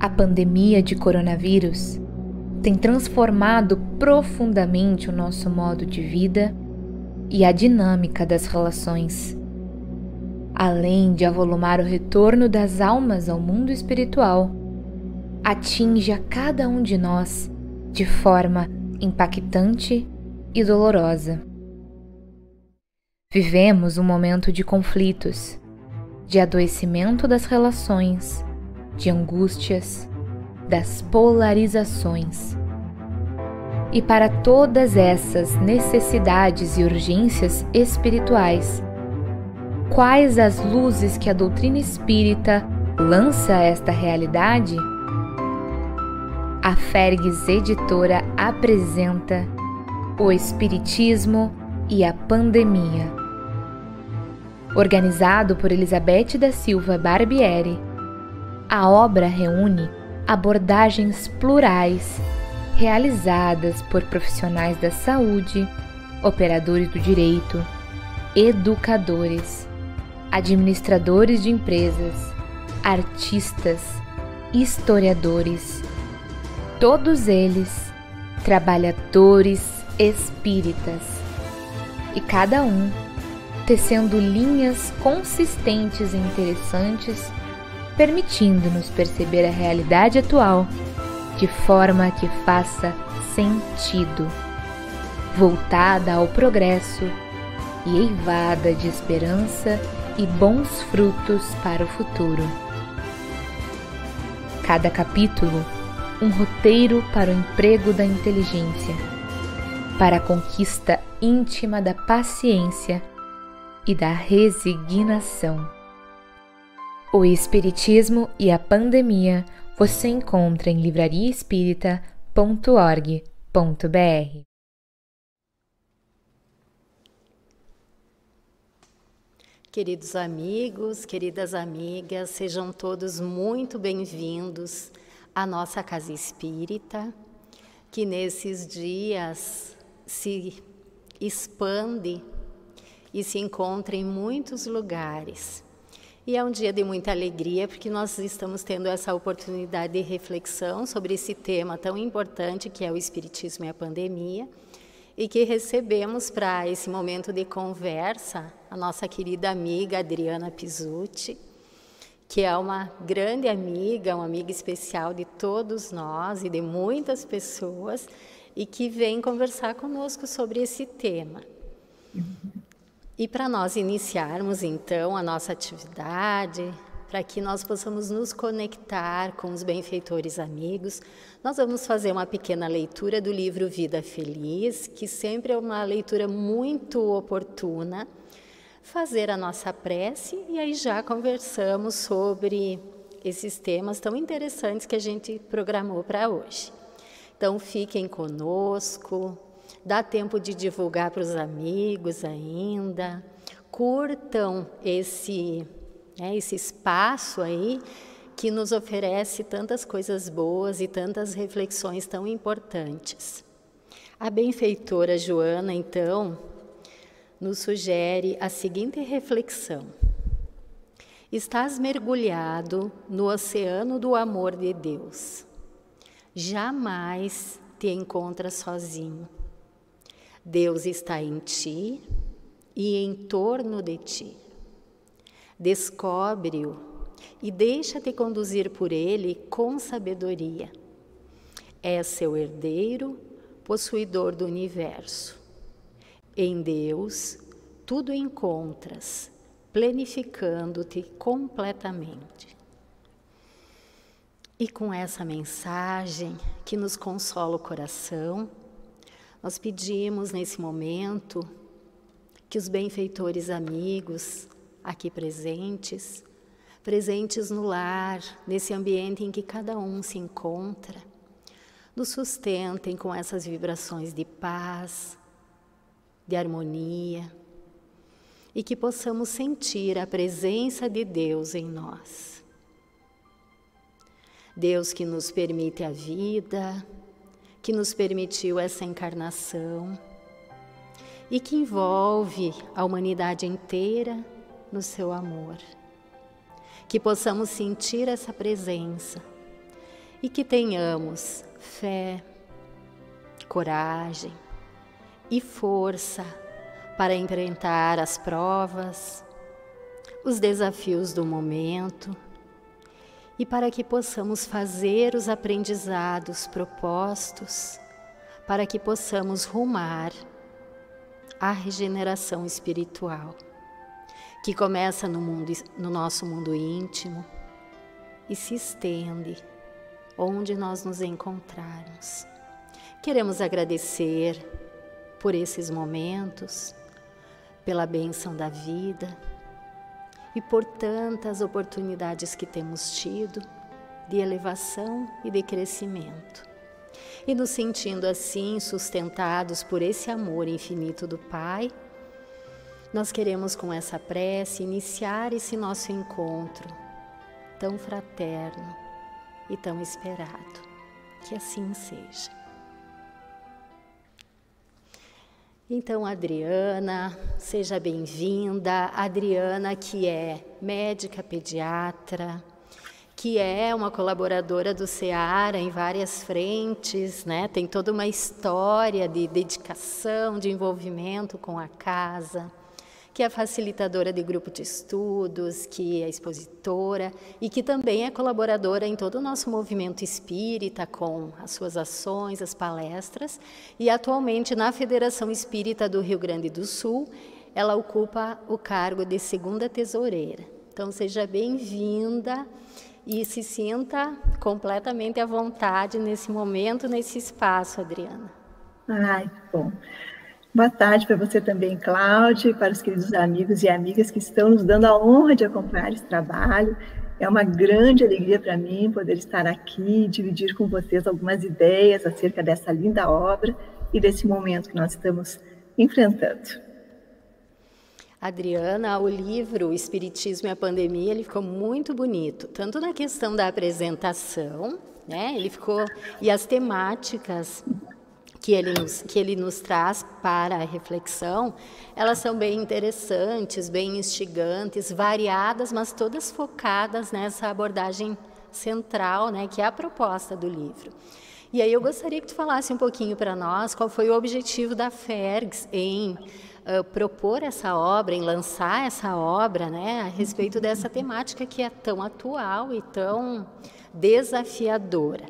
A pandemia de coronavírus tem transformado profundamente o nosso modo de vida e a dinâmica das relações. Além de avolumar o retorno das almas ao mundo espiritual, atinge a cada um de nós de forma impactante e dolorosa. Vivemos um momento de conflitos, de adoecimento das relações, de angústias, das polarizações. E para todas essas necessidades e urgências espirituais, quais as luzes que a doutrina espírita lança a esta realidade? A Fergs Editora apresenta O Espiritismo e a Pandemia. Organizado por Elizabeth da Silva Barbieri, a obra reúne abordagens plurais realizadas por profissionais da saúde, operadores do direito, educadores, administradores de empresas, artistas, historiadores, todos eles trabalhadores espíritas, e cada um tecendo linhas consistentes e interessantes permitindo-nos perceber a realidade atual de forma que faça sentido, voltada ao progresso e eivada de esperança e bons frutos para o futuro. Cada capítulo, um roteiro para o emprego da inteligência, para a conquista íntima da paciência e da resignação. O Espiritismo e a Pandemia você encontra em livrariaespírita.org.br. Queridos amigos, queridas amigas, sejam todos muito bem-vindos à nossa casa espírita, que nesses dias se expande e se encontra em muitos lugares. E é um dia de muita alegria, porque nós estamos tendo essa oportunidade de reflexão sobre esse tema tão importante que é o Espiritismo e a pandemia, e que recebemos para esse momento de conversa a nossa querida amiga Adriana Pizzuti, que é uma grande amiga, uma amiga especial de todos nós e de muitas pessoas, e que vem conversar conosco sobre esse tema. E para nós iniciarmos então a nossa atividade, para que nós possamos nos conectar com os benfeitores amigos, nós vamos fazer uma pequena leitura do livro Vida Feliz, que sempre é uma leitura muito oportuna. Fazer a nossa prece e aí já conversamos sobre esses temas tão interessantes que a gente programou para hoje. Então fiquem conosco, Dá tempo de divulgar para os amigos ainda. Curtam esse, né, esse espaço aí que nos oferece tantas coisas boas e tantas reflexões tão importantes. A benfeitora Joana, então, nos sugere a seguinte reflexão: Estás mergulhado no oceano do amor de Deus. Jamais te encontras sozinho. Deus está em ti e em torno de ti. Descobre-o e deixa-te conduzir por ele com sabedoria. É seu herdeiro, possuidor do universo. Em Deus, tudo encontras, planificando-te completamente. E com essa mensagem que nos consola o coração, nós pedimos nesse momento que os benfeitores amigos aqui presentes, presentes no lar, nesse ambiente em que cada um se encontra, nos sustentem com essas vibrações de paz, de harmonia e que possamos sentir a presença de Deus em nós. Deus que nos permite a vida, que nos permitiu essa encarnação e que envolve a humanidade inteira no seu amor. Que possamos sentir essa presença e que tenhamos fé, coragem e força para enfrentar as provas, os desafios do momento e para que possamos fazer os aprendizados propostos, para que possamos rumar à regeneração espiritual, que começa no, mundo, no nosso mundo íntimo e se estende onde nós nos encontrarmos. Queremos agradecer por esses momentos, pela bênção da vida e por tantas oportunidades que temos tido de elevação e de crescimento. E nos sentindo assim sustentados por esse amor infinito do Pai, nós queremos com essa prece iniciar esse nosso encontro tão fraterno e tão esperado. Que assim seja. Então, Adriana, seja bem-vinda. Adriana, que é médica pediatra, que é uma colaboradora do SEARA em várias frentes, né? tem toda uma história de dedicação, de envolvimento com a casa que é facilitadora de grupo de estudos, que é expositora e que também é colaboradora em todo o nosso movimento espírita com as suas ações, as palestras, e atualmente na Federação Espírita do Rio Grande do Sul, ela ocupa o cargo de segunda tesoureira. Então seja bem-vinda e se sinta completamente à vontade nesse momento, nesse espaço, Adriana. Ai, bom. Boa tarde para você também, Cláudia, para os queridos amigos e amigas que estão nos dando a honra de acompanhar esse trabalho. É uma grande alegria para mim poder estar aqui e dividir com vocês algumas ideias acerca dessa linda obra e desse momento que nós estamos enfrentando. Adriana, o livro Espiritismo e a Pandemia, ele ficou muito bonito, tanto na questão da apresentação, né? Ele ficou e as temáticas que ele, nos, que ele nos traz para a reflexão, elas são bem interessantes, bem instigantes, variadas, mas todas focadas nessa abordagem central, né, que é a proposta do livro. E aí eu gostaria que tu falasse um pouquinho para nós qual foi o objetivo da FERGS em uh, propor essa obra, em lançar essa obra, né, a respeito dessa temática que é tão atual e tão desafiadora.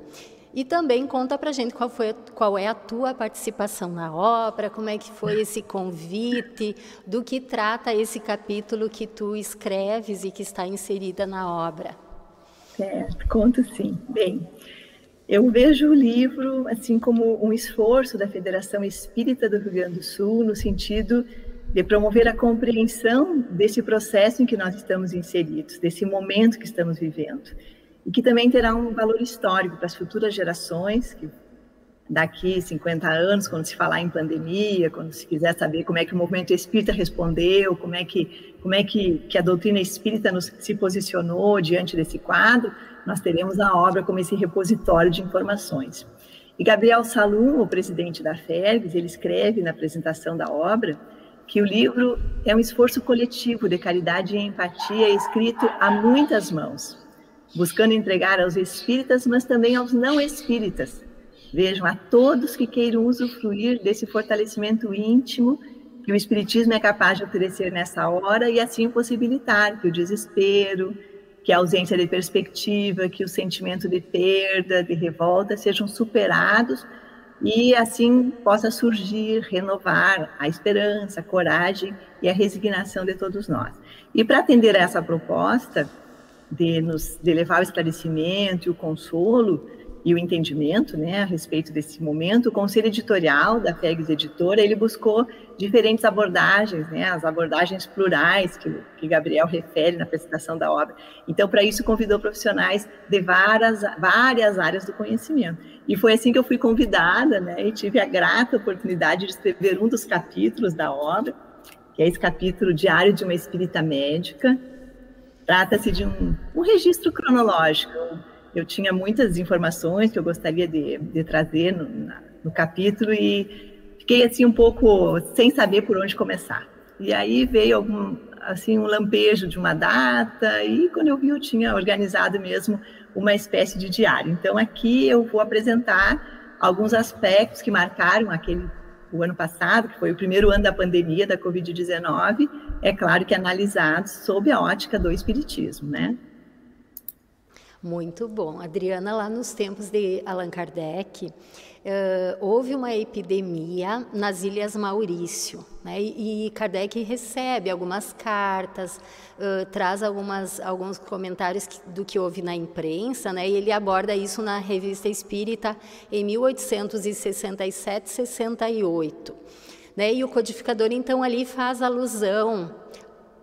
E também conta para gente qual foi qual é a tua participação na obra, como é que foi esse convite, do que trata esse capítulo que tu escreves e que está inserida na obra. Certo, conto sim. Bem, eu vejo o livro assim como um esforço da Federação Espírita do Rio Grande do Sul no sentido de promover a compreensão desse processo em que nós estamos inseridos, desse momento que estamos vivendo e que também terá um valor histórico para as futuras gerações, que daqui 50 anos, quando se falar em pandemia, quando se quiser saber como é que o movimento espírita respondeu, como é que, como é que, que a doutrina espírita nos, se posicionou diante desse quadro, nós teremos a obra como esse repositório de informações. E Gabriel Salum, o presidente da FERGS, ele escreve na apresentação da obra que o livro é um esforço coletivo de caridade e empatia escrito a muitas mãos, buscando entregar aos espíritas, mas também aos não espíritas. Vejam, a todos que queiram usufruir desse fortalecimento íntimo que o Espiritismo é capaz de oferecer nessa hora e assim possibilitar que o desespero, que a ausência de perspectiva, que o sentimento de perda, de revolta sejam superados e assim possa surgir, renovar a esperança, a coragem e a resignação de todos nós. E para atender a essa proposta, de nos de levar o esclarecimento e o consolo e o entendimento, né, a respeito desse momento, o conselho editorial da FEGS Editora, ele buscou diferentes abordagens, né, as abordagens plurais que, que Gabriel refere na apresentação da obra. Então, para isso, convidou profissionais de várias, várias áreas do conhecimento. E foi assim que eu fui convidada, né, e tive a grata oportunidade de escrever um dos capítulos da obra, que é esse capítulo Diário de uma Espírita Médica, Trata-se de um, um registro cronológico. Eu tinha muitas informações que eu gostaria de, de trazer no, na, no capítulo e fiquei assim um pouco sem saber por onde começar. E aí veio algum, assim um lampejo de uma data e quando eu vi eu tinha organizado mesmo uma espécie de diário. Então aqui eu vou apresentar alguns aspectos que marcaram aquele o ano passado, que foi o primeiro ano da pandemia da COVID-19, é claro que analisados sob a ótica do espiritismo, né? Muito bom. Adriana, lá nos tempos de Allan Kardec, Uh, houve uma epidemia nas Ilhas Maurício, né? e, Kardec recebe algumas cartas, uh, traz algumas, alguns comentários que, do que houve na imprensa, né? e ele aborda isso na Revista Espírita em 1867-68. Né? E o codificador, então, ali faz alusão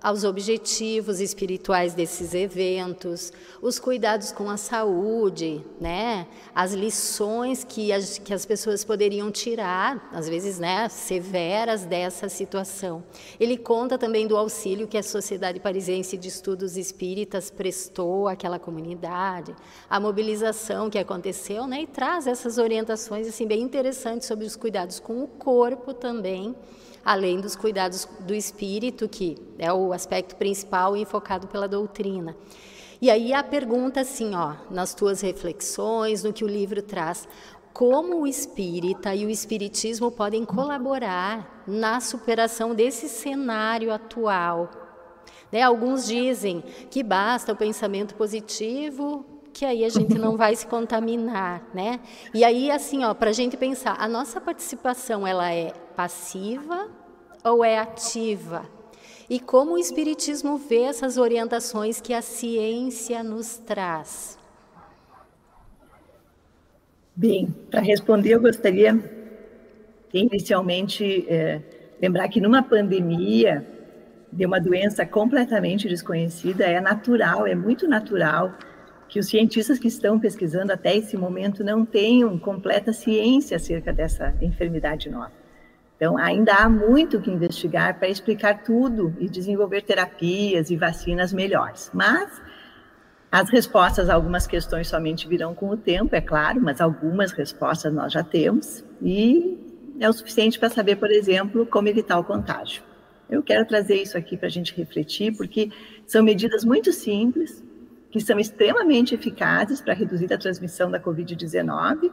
aos objetivos espirituais desses eventos, os cuidados com a saúde, né? as lições que as, que as pessoas poderiam tirar, às vezes né, severas dessa situação. Ele conta também do auxílio que a Sociedade Parisiense de Estudos Espíritas prestou àquela comunidade, a mobilização que aconteceu, né? e traz essas orientações assim, bem interessantes sobre os cuidados com o corpo também além dos cuidados do espírito, que é o aspecto principal e enfocado pela doutrina. E aí a pergunta assim, ó, nas tuas reflexões, no que o livro traz, como o espírita e o espiritismo podem colaborar na superação desse cenário atual? Né, alguns dizem que basta o pensamento positivo, que aí a gente não vai se contaminar, né? E aí, assim, ó, para a gente pensar, a nossa participação ela é passiva ou é ativa? E como o Espiritismo vê essas orientações que a ciência nos traz? Bem, para responder, eu gostaria inicialmente é, lembrar que numa pandemia de uma doença completamente desconhecida, é natural, é muito natural que os cientistas que estão pesquisando até esse momento não tenham completa ciência acerca dessa enfermidade nova. Então, ainda há muito que investigar para explicar tudo e desenvolver terapias e vacinas melhores. Mas as respostas a algumas questões somente virão com o tempo, é claro, mas algumas respostas nós já temos e é o suficiente para saber, por exemplo, como evitar o contágio. Eu quero trazer isso aqui para a gente refletir, porque são medidas muito simples, que são extremamente eficazes para reduzir a transmissão da Covid-19,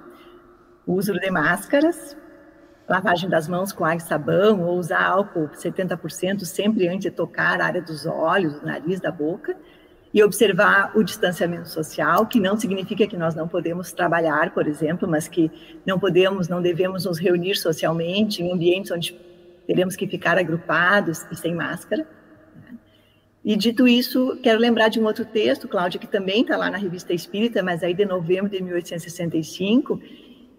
o uso de máscaras, lavagem das mãos com água e sabão, ou usar álcool 70% sempre antes de tocar a área dos olhos, do nariz, da boca, e observar o distanciamento social, que não significa que nós não podemos trabalhar, por exemplo, mas que não podemos, não devemos nos reunir socialmente em ambientes onde teremos que ficar agrupados e sem máscara. E dito isso, quero lembrar de um outro texto, Cláudia, que também está lá na Revista Espírita, mas aí de novembro de 1865,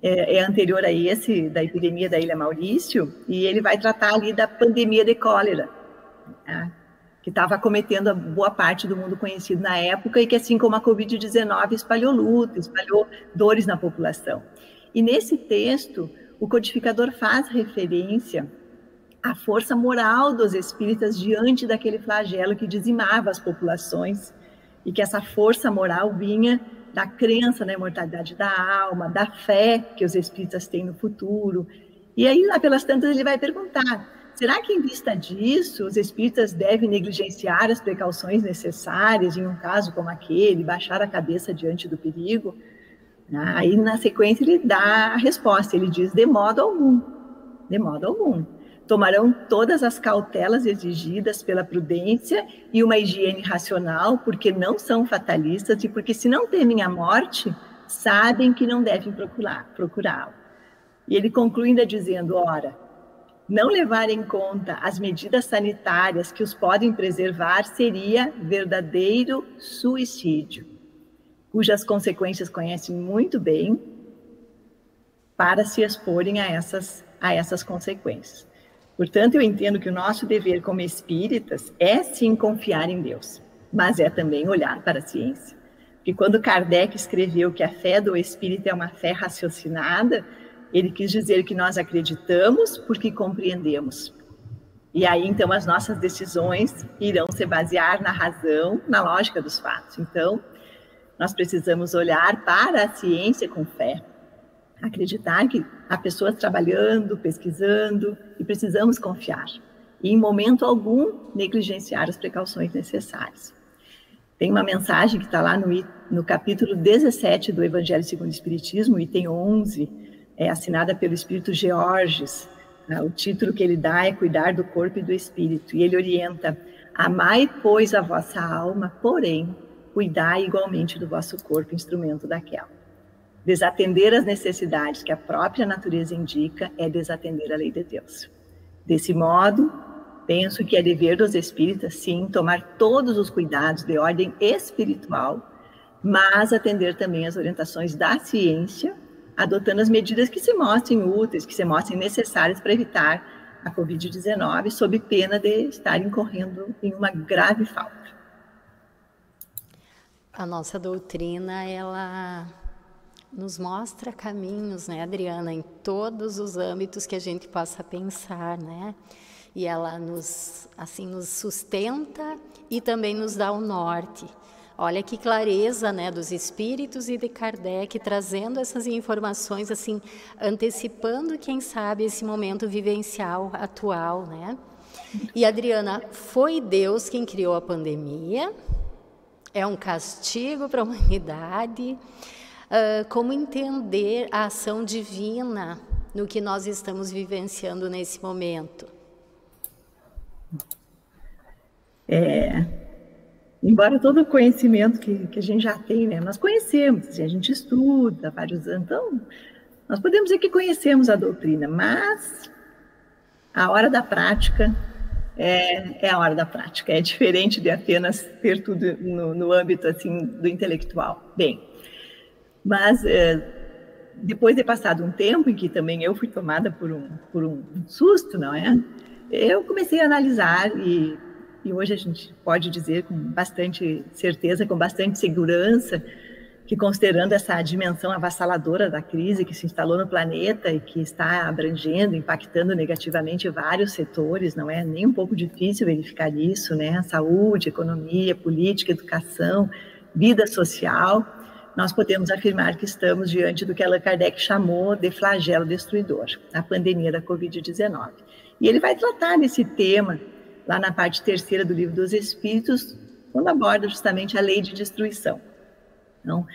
é, é, anterior a esse, da epidemia da Ilha Maurício, e ele vai tratar ali da pandemia de cólera, né, que estava cometendo a boa parte do mundo conhecido na época, e que, assim como a Covid-19, espalhou luto, espalhou dores na população. E nesse texto, o codificador faz referência a força moral dos espíritas diante daquele flagelo que dizimava as populações e que essa força moral vinha da crença na imortalidade da alma, da fé que os espíritas têm no futuro. E aí, lá pelas tantas, ele vai perguntar: será que, em vista disso, os espíritas devem negligenciar as precauções necessárias em um caso como aquele, baixar a cabeça diante do perigo? Aí, na sequência, ele dá a resposta: ele diz, de modo algum, de modo algum tomarão todas as cautelas exigidas pela prudência e uma higiene racional, porque não são fatalistas e porque, se não temem a morte, sabem que não devem procurá-lo. E ele conclui ainda dizendo: ora, não levar em conta as medidas sanitárias que os podem preservar seria verdadeiro suicídio, cujas consequências conhecem muito bem, para se exporem a essas, a essas consequências. Portanto, eu entendo que o nosso dever como espíritas é sim confiar em Deus, mas é também olhar para a ciência. Porque quando Kardec escreveu que a fé do espírito é uma fé raciocinada, ele quis dizer que nós acreditamos porque compreendemos. E aí, então, as nossas decisões irão se basear na razão, na lógica dos fatos. Então, nós precisamos olhar para a ciência com fé, acreditar que há pessoas trabalhando, pesquisando e precisamos confiar. e, em momento algum, negligenciar as precauções necessárias. Tem uma mensagem que está lá no, no capítulo 17 do Evangelho segundo o Espiritismo, item 11, é assinada pelo Espírito Georges. Né? O título que ele dá é Cuidar do Corpo e do Espírito. E ele orienta: Amai, pois, a vossa alma, porém, cuidai igualmente do vosso corpo, instrumento daquela. Desatender as necessidades que a própria natureza indica é desatender a lei de Deus. Desse modo, penso que é dever dos espíritas, sim, tomar todos os cuidados de ordem espiritual, mas atender também as orientações da ciência, adotando as medidas que se mostrem úteis, que se mostrem necessárias para evitar a Covid-19, sob pena de estar incorrendo em uma grave falta. A nossa doutrina, ela nos mostra caminhos, né, Adriana, em todos os âmbitos que a gente possa pensar, né? E ela nos, assim, nos sustenta e também nos dá o norte. Olha que clareza, né, dos espíritos e de Kardec trazendo essas informações, assim, antecipando, quem sabe, esse momento vivencial atual, né? E Adriana, foi Deus quem criou a pandemia? É um castigo para a humanidade? Uh, como entender a ação divina no que nós estamos vivenciando nesse momento. É, embora todo o conhecimento que, que a gente já tem, né, nós conhecemos, a gente estuda vários anos, então nós podemos dizer que conhecemos a doutrina, mas a hora da prática é, é a hora da prática, é diferente de apenas ter tudo no, no âmbito assim do intelectual. Bem, mas é, depois de passado um tempo em que também eu fui tomada por um, por um susto, não é? Eu comecei a analisar e, e hoje a gente pode dizer com bastante certeza, com bastante segurança, que considerando essa dimensão avassaladora da crise que se instalou no planeta e que está abrangendo, impactando negativamente vários setores, não é nem um pouco difícil verificar isso, né? Saúde, economia, política, educação, vida social nós podemos afirmar que estamos diante do que Allan Kardec chamou de flagelo destruidor, a pandemia da Covid-19. E ele vai tratar desse tema lá na parte terceira do Livro dos Espíritos, quando aborda justamente a lei de destruição. Então,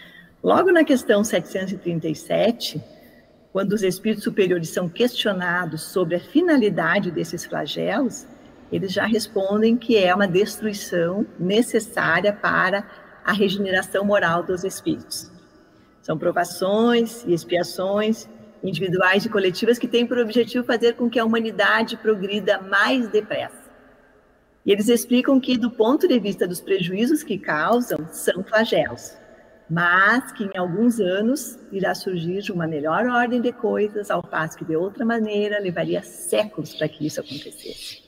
logo na questão 737, quando os espíritos superiores são questionados sobre a finalidade desses flagelos, eles já respondem que é uma destruição necessária para a regeneração moral dos espíritos. São provações e expiações individuais e coletivas que têm por objetivo fazer com que a humanidade progrida mais depressa. E eles explicam que, do ponto de vista dos prejuízos que causam, são flagelos, mas que em alguns anos irá surgir uma melhor ordem de coisas, ao passo que de outra maneira levaria séculos para que isso acontecesse.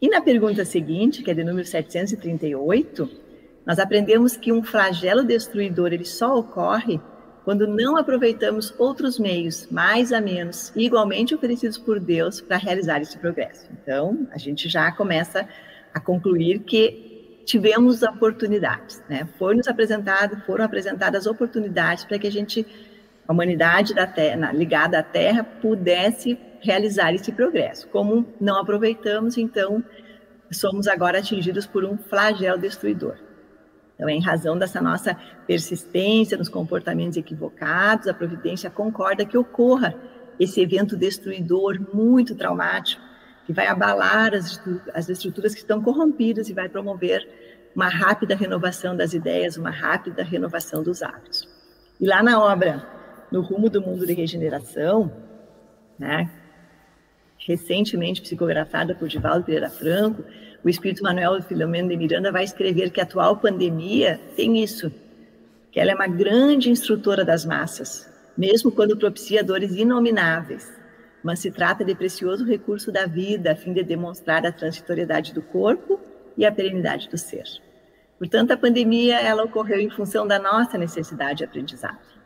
E na pergunta seguinte, que é de número 738, nós aprendemos que um flagelo destruidor ele só ocorre quando não aproveitamos outros meios, mais a menos, igualmente oferecidos por Deus para realizar esse progresso. Então, a gente já começa a concluir que tivemos oportunidades, né? Foi nos apresentado, foram apresentadas oportunidades para que a gente, a humanidade da terra, ligada à Terra, pudesse realizar esse progresso. Como não aproveitamos, então somos agora atingidos por um flagelo destruidor. Então, em razão dessa nossa persistência nos comportamentos equivocados, a providência concorda que ocorra esse evento destruidor muito traumático, que vai abalar as, as estruturas que estão corrompidas e vai promover uma rápida renovação das ideias, uma rápida renovação dos hábitos. E lá na obra No Rumo do Mundo de Regeneração, né, recentemente psicografada por Divaldo Pereira Franco, o espírito Manuel Filomeno de Miranda vai escrever que a atual pandemia tem isso, que ela é uma grande instrutora das massas, mesmo quando propicia dores inomináveis, mas se trata de precioso recurso da vida a fim de demonstrar a transitoriedade do corpo e a perenidade do ser. Portanto, a pandemia ela ocorreu em função da nossa necessidade de aprendizado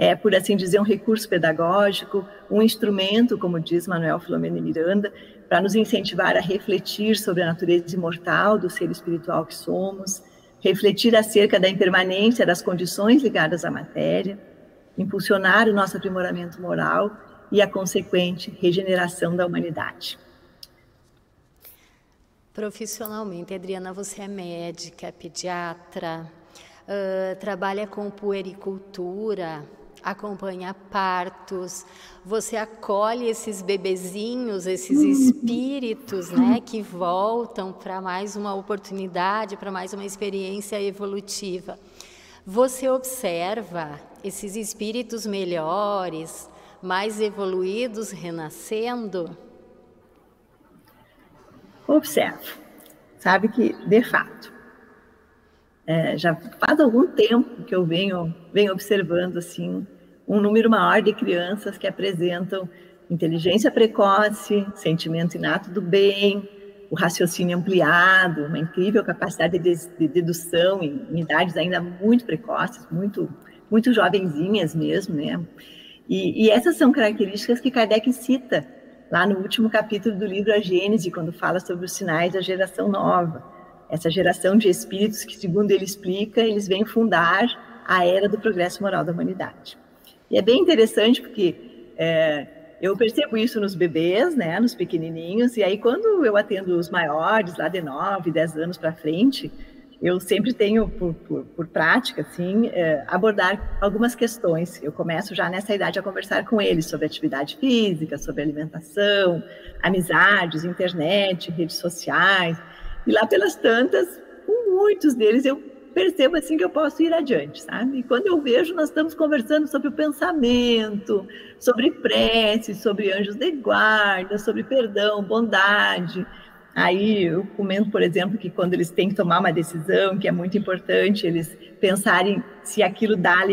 é, por assim dizer, um recurso pedagógico, um instrumento, como diz Manuel Filomeno Miranda, para nos incentivar a refletir sobre a natureza imortal do ser espiritual que somos, refletir acerca da impermanência das condições ligadas à matéria, impulsionar o nosso aprimoramento moral e a consequente regeneração da humanidade. Profissionalmente, Adriana, você é médica, é pediatra, uh, trabalha com puericultura, acompanha partos, você acolhe esses bebezinhos, esses espíritos, né, que voltam para mais uma oportunidade, para mais uma experiência evolutiva. Você observa esses espíritos melhores, mais evoluídos renascendo? Observo. Sabe que, de fato, é, já faz algum tempo que eu venho, venho observando assim um número maior de crianças que apresentam inteligência precoce, sentimento inato do bem, o raciocínio ampliado, uma incrível capacidade de, de dedução em, em, idades ainda muito precoces, muito, muito jovenzinhas mesmo, né? E, e essas são características que Kardec cita lá no último capítulo do livro A Gênese, quando fala sobre os sinais da geração nova essa geração de espíritos que, segundo ele explica, eles vêm fundar a era do progresso moral da humanidade. E é bem interessante porque é, eu percebo isso nos bebês, né, nos pequenininhos, e aí quando eu atendo os maiores, lá de 9, 10 anos para frente, eu sempre tenho por, por, por prática, assim, é, abordar algumas questões. Eu começo já nessa idade a conversar com eles sobre atividade física, sobre alimentação, amizades, internet, redes sociais, e lá pelas tantas, com muitos deles, eu percebo assim que eu posso ir adiante, sabe? E quando eu vejo, nós estamos conversando sobre o pensamento, sobre prece, sobre anjos de guarda, sobre perdão, bondade. Aí eu comento, por exemplo, que quando eles têm que tomar uma decisão, que é muito importante eles pensarem se aquilo dá,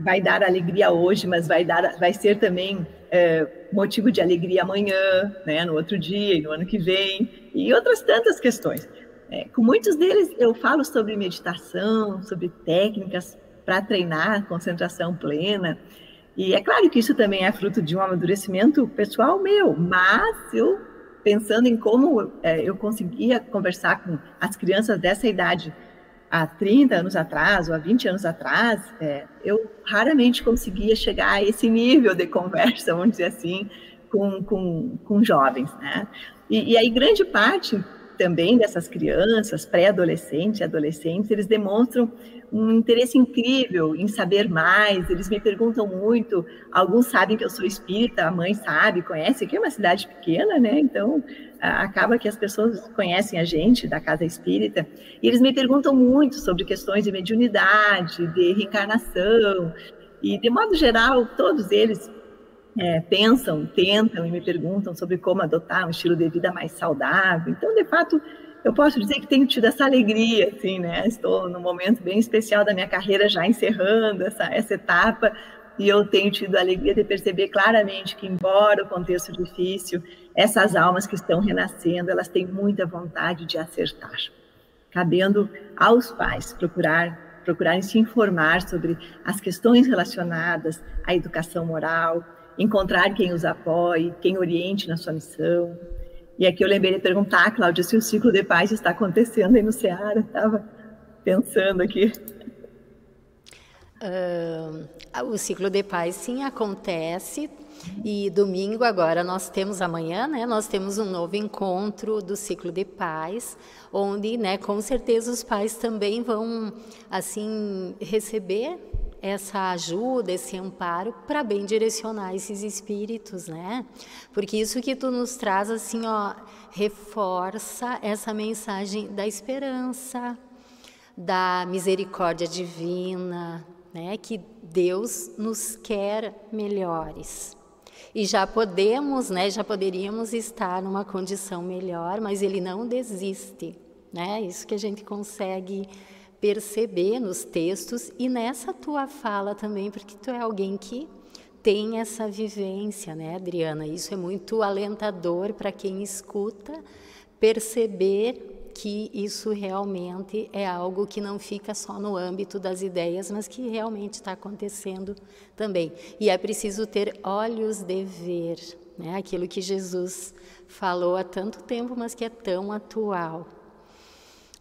vai dar alegria hoje, mas vai dar, vai ser também é, motivo de alegria amanhã, né, no outro dia e no ano que vem, e outras tantas questões. É, com muitos deles eu falo sobre meditação, sobre técnicas para treinar concentração plena, e é claro que isso também é fruto de um amadurecimento pessoal meu, mas eu pensando em como é, eu conseguia conversar com as crianças dessa idade há 30 anos atrás ou há 20 anos atrás, é, eu raramente conseguia chegar a esse nível de conversa, vamos dizer assim, com, com, com jovens, né? E, e aí grande parte também dessas crianças, pré-adolescentes e adolescentes, eles demonstram um interesse incrível em saber mais, eles me perguntam muito, alguns sabem que eu sou espírita, a mãe sabe, conhece, aqui é uma cidade pequena, né, então acaba que as pessoas conhecem a gente da casa espírita, e eles me perguntam muito sobre questões de mediunidade, de reencarnação, e de modo geral, todos eles é, pensam, tentam e me perguntam sobre como adotar um estilo de vida mais saudável. Então, de fato, eu posso dizer que tenho tido essa alegria, assim, né? Estou num momento bem especial da minha carreira, já encerrando essa, essa etapa, e eu tenho tido a alegria de perceber claramente que, embora o contexto difícil, essas almas que estão renascendo, elas têm muita vontade de acertar. Cabendo aos pais procurar procurarem se informar sobre as questões relacionadas à educação moral, encontrar quem os apoie, quem oriente na sua missão. E aqui eu lembrei de perguntar, Cláudia, se o ciclo de paz está acontecendo aí no Ceará. Estava pensando aqui. Uh, o ciclo de paz sim acontece e domingo agora nós temos amanhã, né? Nós temos um novo encontro do ciclo de paz, onde, né? Com certeza os pais também vão assim receber essa ajuda, esse amparo para bem direcionar esses espíritos, né? Porque isso que tu nos traz assim, ó, reforça essa mensagem da esperança, da misericórdia divina, né? Que Deus nos quer melhores. E já podemos, né, já poderíamos estar numa condição melhor, mas ele não desiste, né? Isso que a gente consegue perceber nos textos e nessa tua fala também, porque tu é alguém que tem essa vivência, né, Adriana? Isso é muito alentador para quem escuta perceber que isso realmente é algo que não fica só no âmbito das ideias, mas que realmente está acontecendo também. E é preciso ter olhos de ver, né? Aquilo que Jesus falou há tanto tempo, mas que é tão atual.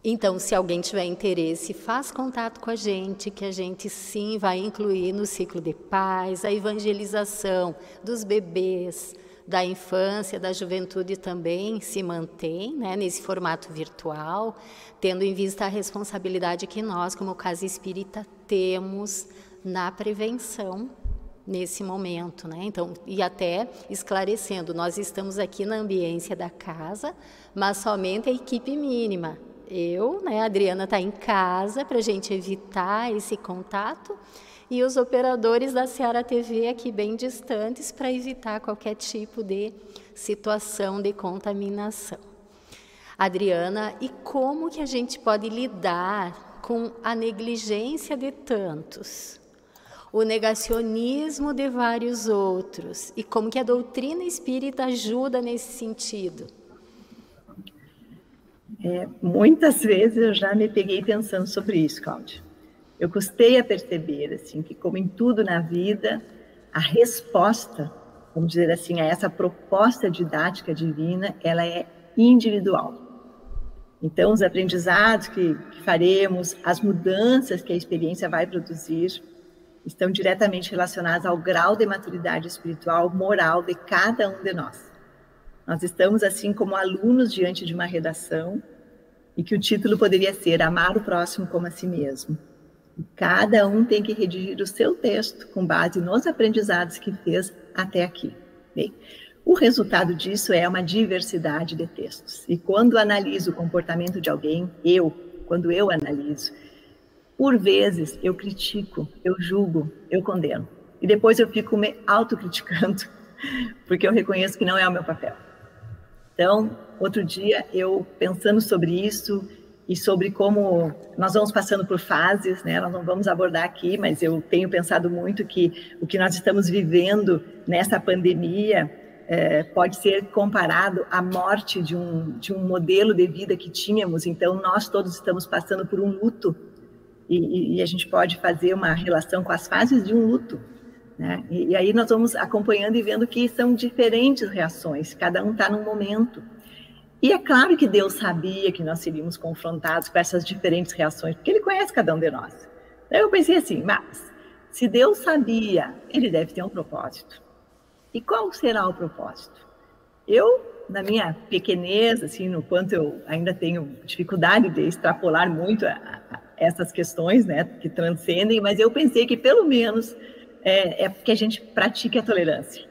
Então, se alguém tiver interesse, faz contato com a gente, que a gente sim vai incluir no ciclo de paz, a evangelização dos bebês, da infância, da juventude também se mantém né, nesse formato virtual, tendo em vista a responsabilidade que nós, como Casa Espírita, temos na prevenção nesse momento, né? Então, e até esclarecendo, nós estamos aqui na ambiência da casa, mas somente a equipe mínima. Eu, né, a Adriana está em casa para a gente evitar esse contato e os operadores da Seara TV aqui bem distantes para evitar qualquer tipo de situação de contaminação. Adriana, e como que a gente pode lidar com a negligência de tantos? o negacionismo de vários outros e como que a doutrina espírita ajuda nesse sentido? É, muitas vezes eu já me peguei pensando sobre isso, Cláudia. Eu custei a perceber, assim, que como em tudo na vida, a resposta, vamos dizer assim, a essa proposta didática divina, ela é individual. Então, os aprendizados que, que faremos, as mudanças que a experiência vai produzir, estão diretamente relacionadas ao grau de maturidade espiritual, moral de cada um de nós. Nós estamos assim como alunos diante de uma redação e que o título poderia ser Amar o próximo como a si mesmo. E cada um tem que redigir o seu texto com base nos aprendizados que fez até aqui. Bem, o resultado disso é uma diversidade de textos. E quando analiso o comportamento de alguém, eu, quando eu analiso, por vezes eu critico, eu julgo, eu condeno. E depois eu fico me autocriticando, porque eu reconheço que não é o meu papel. Então, outro dia, eu pensando sobre isso e sobre como nós vamos passando por fases, né? Nós não vamos abordar aqui, mas eu tenho pensado muito que o que nós estamos vivendo nessa pandemia é, pode ser comparado à morte de um, de um modelo de vida que tínhamos. Então, nós todos estamos passando por um luto e, e, a gente pode fazer uma relação com as fases de um luto. Né? E, e aí nós vamos acompanhando e vendo que são diferentes reações, cada um está num momento. E é claro que Deus sabia que nós seríamos confrontados com essas diferentes reações, porque Ele conhece cada um de nós. Eu pensei assim, mas se Deus sabia, Ele deve ter um propósito. E qual será o propósito? Eu, na minha pequenez, assim, no quanto eu ainda tenho dificuldade de extrapolar muito a, essas questões, né, que transcendem, mas eu pensei que pelo menos é, é que a gente pratique a tolerância.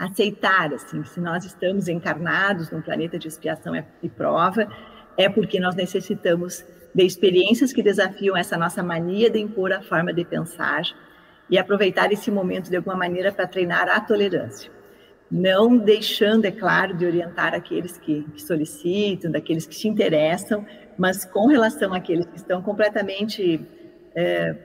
Aceitar, assim, se nós estamos encarnados num planeta de expiação e prova, é porque nós necessitamos de experiências que desafiam essa nossa mania de impor a forma de pensar e aproveitar esse momento de alguma maneira para treinar a tolerância. Não deixando, é claro, de orientar aqueles que, que solicitam, daqueles que se interessam, mas com relação àqueles que estão completamente é,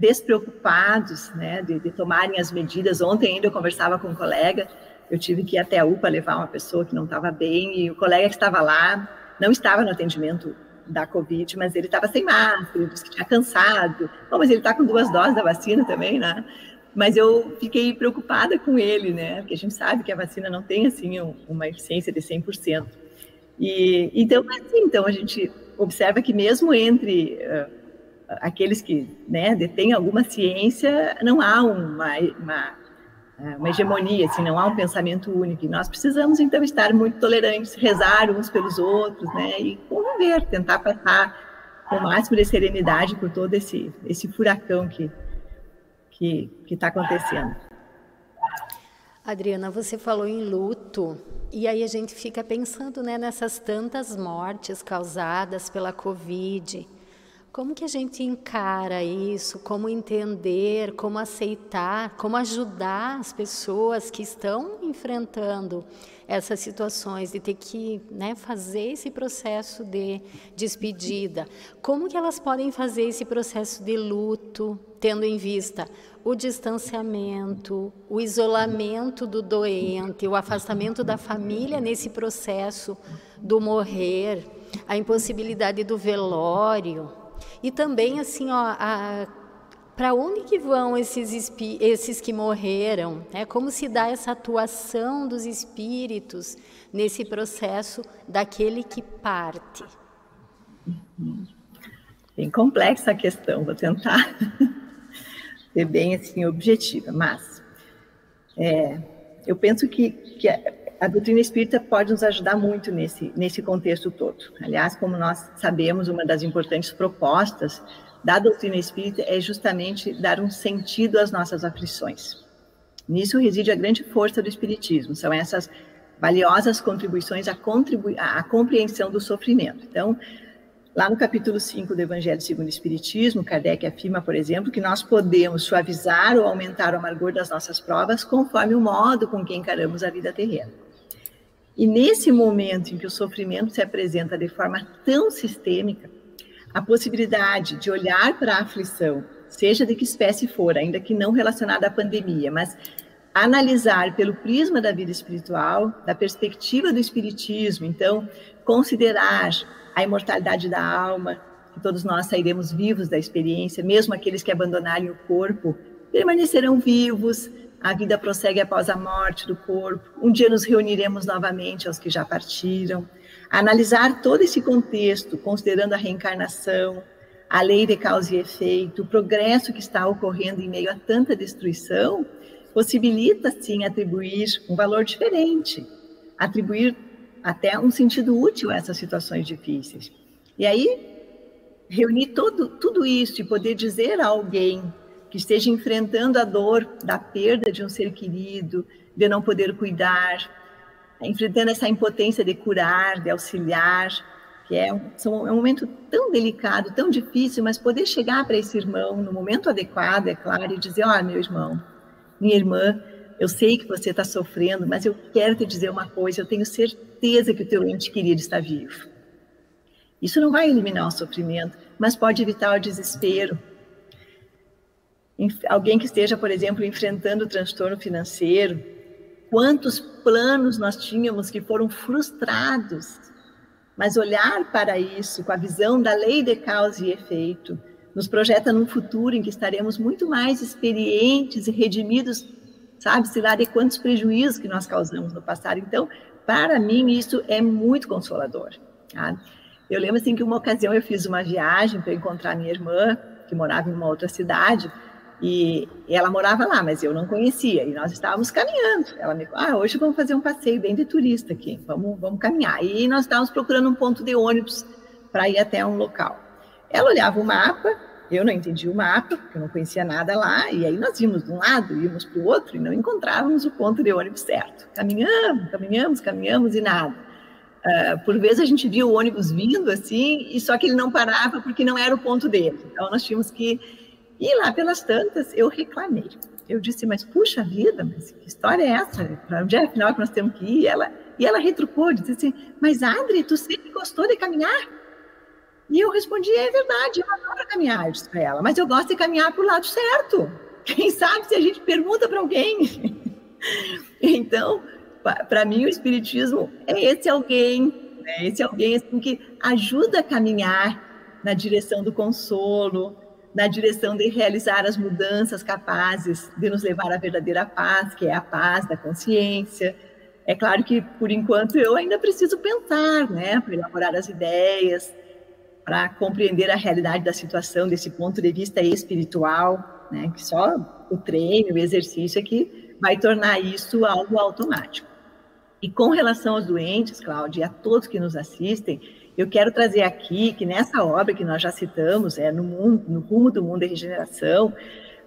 despreocupados né, de, de, tomarem as medidas. Ontem ainda eu conversava com um colega, eu tive que ir até a UPA levar uma pessoa que não estava bem, e o colega que estava lá não estava no atendimento da Covid, mas ele estava sem máscara, disse que tinha cansado. Bom, mas ele está com duas doses da vacina também, né? Mas eu fiquei preocupada com ele, né? Porque a gente sabe que a vacina não tem, assim, uma eficiência de 100%. E, então, assim, então a gente observa que mesmo entre uh, aqueles que né, detêm alguma ciência, não há uma, uma, eh, uma, hegemonia, assim, não há um pensamento único. E nós precisamos, então, estar muito tolerantes, rezar uns pelos outros, né, e conviver, tentar passar com o máximo de serenidade por todo esse, esse furacão que que está acontecendo. Adriana, você falou em luto, e aí a gente fica pensando né, nessas tantas mortes causadas pela Covid. Como que a gente encara isso? Como entender, como aceitar, como ajudar as pessoas que estão enfrentando essas situações de ter que né, fazer esse processo de despedida? Como que elas podem fazer esse processo de luto, tendo em vista o distanciamento, o isolamento do doente, o afastamento da família nesse processo do morrer, a impossibilidade do velório e também assim, ó, para onde que vão esses, esses que morreram? Né? Como se dá essa atuação dos espíritos nesse processo daquele que parte? Bem complexa a questão, vou tentar ser bem assim objetiva, mas é, eu penso que, que a, doutrina espírita pode nos ajudar muito nesse, nesse contexto todo. Aliás, como nós sabemos, uma das importantes propostas da doutrina espírita é justamente dar um sentido às nossas aflições. Nisso reside a grande força do espiritismo, são essas valiosas contribuições à, contribu à compreensão do sofrimento. Então, Lá no capítulo 5 do Evangelho segundo o Espiritismo, Kardec afirma, por exemplo, que nós podemos suavizar ou aumentar o amargor das nossas provas conforme o modo com que encaramos a vida terrena. E nesse momento em que o sofrimento se apresenta de forma tão sistêmica, a possibilidade de olhar para a aflição, seja de que espécie for, ainda que não relacionada à pandemia, mas analisar pelo prisma da vida espiritual, da perspectiva do espiritismo, então considerar a imortalidade da alma, que todos nós sairemos vivos da experiência, mesmo aqueles que abandonarem o corpo, permanecerão vivos, a vida prossegue após a morte do corpo, um dia nos reuniremos novamente aos que já partiram. Analisar todo esse contexto, considerando a reencarnação, a lei de causa e efeito, o progresso que está ocorrendo em meio a tanta destruição, possibilita, sim, atribuir um valor diferente, atribuir até um sentido útil a essas situações difíceis. E aí, reunir todo, tudo isso e poder dizer a alguém que esteja enfrentando a dor da perda de um ser querido, de não poder cuidar, enfrentando essa impotência de curar, de auxiliar, que é um, é um momento tão delicado, tão difícil, mas poder chegar para esse irmão no momento adequado, é claro, e dizer: Ó, oh, meu irmão, minha irmã, eu sei que você está sofrendo, mas eu quero te dizer uma coisa: eu tenho certeza que o teu ente querido está vivo. Isso não vai eliminar o sofrimento, mas pode evitar o desespero. Alguém que esteja, por exemplo, enfrentando transtorno financeiro, quantos planos nós tínhamos que foram frustrados, mas olhar para isso com a visão da lei de causa e efeito nos projeta num futuro em que estaremos muito mais experientes e redimidos sabe-se lá de quantos prejuízos que nós causamos no passado. Então, para mim, isso é muito consolador. Tá? Eu lembro assim que uma ocasião eu fiz uma viagem para encontrar minha irmã, que morava em uma outra cidade, e ela morava lá, mas eu não conhecia, e nós estávamos caminhando. Ela me falou, ah, hoje vamos fazer um passeio bem de turista aqui, vamos, vamos caminhar. E nós estávamos procurando um ponto de ônibus para ir até um local. Ela olhava o mapa, eu não entendi o mapa, porque eu não conhecia nada lá, e aí nós íamos de um lado, íamos para o outro, e não encontrávamos o ponto de ônibus certo. Caminhamos, caminhamos, caminhamos e nada. Uh, por vezes a gente via o ônibus vindo assim, e só que ele não parava porque não era o ponto dele. Então nós tínhamos que ir lá pelas tantas. Eu reclamei. Eu disse, mas puxa vida, mas que história é essa? Para onde é afinal que nós temos que ir? E ela, e ela retrucou, disse assim, mas Adri, tu sempre gostou de caminhar? E eu respondi: é verdade, eu adoro caminhar, eu disse para ela, mas eu gosto de caminhar para o lado certo. Quem sabe se a gente pergunta para alguém. então, para mim, o Espiritismo é esse alguém, né? esse alguém assim, que ajuda a caminhar na direção do consolo, na direção de realizar as mudanças capazes de nos levar à verdadeira paz, que é a paz da consciência. É claro que, por enquanto, eu ainda preciso pensar, né, para elaborar as ideias, para compreender a realidade da situação desse ponto de vista espiritual, né, que só o treino, o exercício é que vai tornar isso algo automático. E com relação aos doentes, Cláudia, e a todos que nos assistem, eu quero trazer aqui que nessa obra que nós já citamos, é no, mundo, no rumo do mundo da regeneração,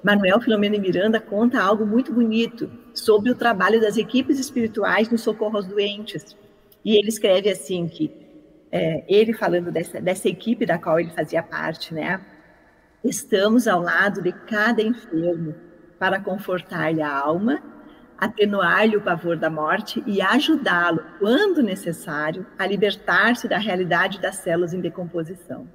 Manuel Filomeno Miranda conta algo muito bonito sobre o trabalho das equipes espirituais no socorro aos doentes. E ele escreve assim que é, ele falando dessa, dessa equipe da qual ele fazia parte, né? Estamos ao lado de cada enfermo para confortar-lhe a alma, atenuar-lhe o pavor da morte e ajudá-lo, quando necessário, a libertar-se da realidade das células em decomposição.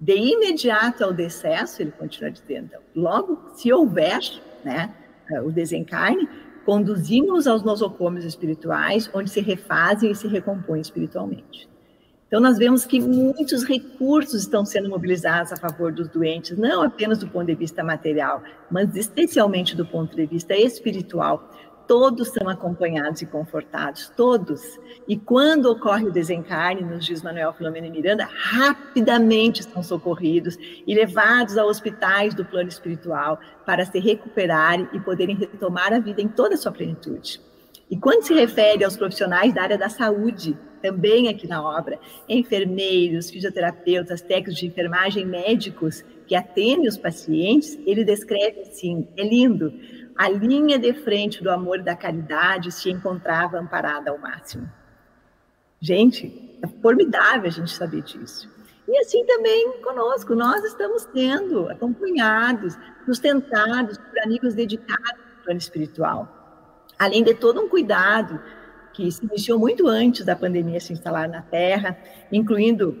De imediato ao decesso, ele continua dizendo, então, logo se houver né, o desencarne, conduzimos aos nosocômios espirituais, onde se refazem e se recompõem espiritualmente. Então, nós vemos que muitos recursos estão sendo mobilizados a favor dos doentes, não apenas do ponto de vista material, mas especialmente do ponto de vista espiritual, todos são acompanhados e confortados, todos. E quando ocorre o desencarne, nos diz Manuel Filomeno Miranda, rapidamente são socorridos e levados a hospitais do plano espiritual para se recuperarem e poderem retomar a vida em toda a sua plenitude. E quando se refere aos profissionais da área da saúde, também aqui na obra, enfermeiros, fisioterapeutas, técnicos de enfermagem, médicos que atendem os pacientes, ele descreve assim, é lindo, a linha de frente do amor e da caridade se encontrava amparada ao máximo. Gente, é formidável a gente saber disso. E assim também conosco, nós estamos sendo acompanhados, sustentados por amigos dedicados ao plano espiritual. Além de todo um cuidado que se iniciou muito antes da pandemia se instalar na Terra, incluindo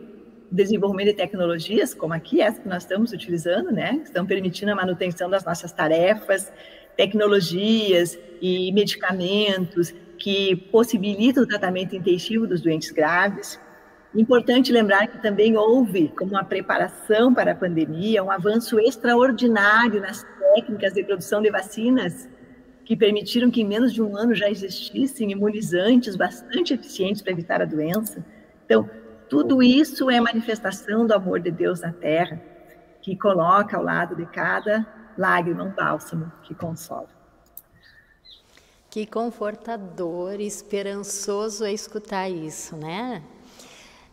desenvolvimento de tecnologias, como aqui essa que nós estamos utilizando, né, que estão permitindo a manutenção das nossas tarefas, tecnologias e medicamentos que possibilitam o tratamento intensivo dos doentes graves. Importante lembrar que também houve, como uma preparação para a pandemia, um avanço extraordinário nas técnicas de produção de vacinas, que permitiram que em menos de um ano já existissem imunizantes bastante eficientes para evitar a doença. Então, tudo isso é manifestação do amor de Deus na Terra, que coloca ao lado de cada lágrima, um bálsamo que consola. Que confortador, esperançoso é escutar isso, né?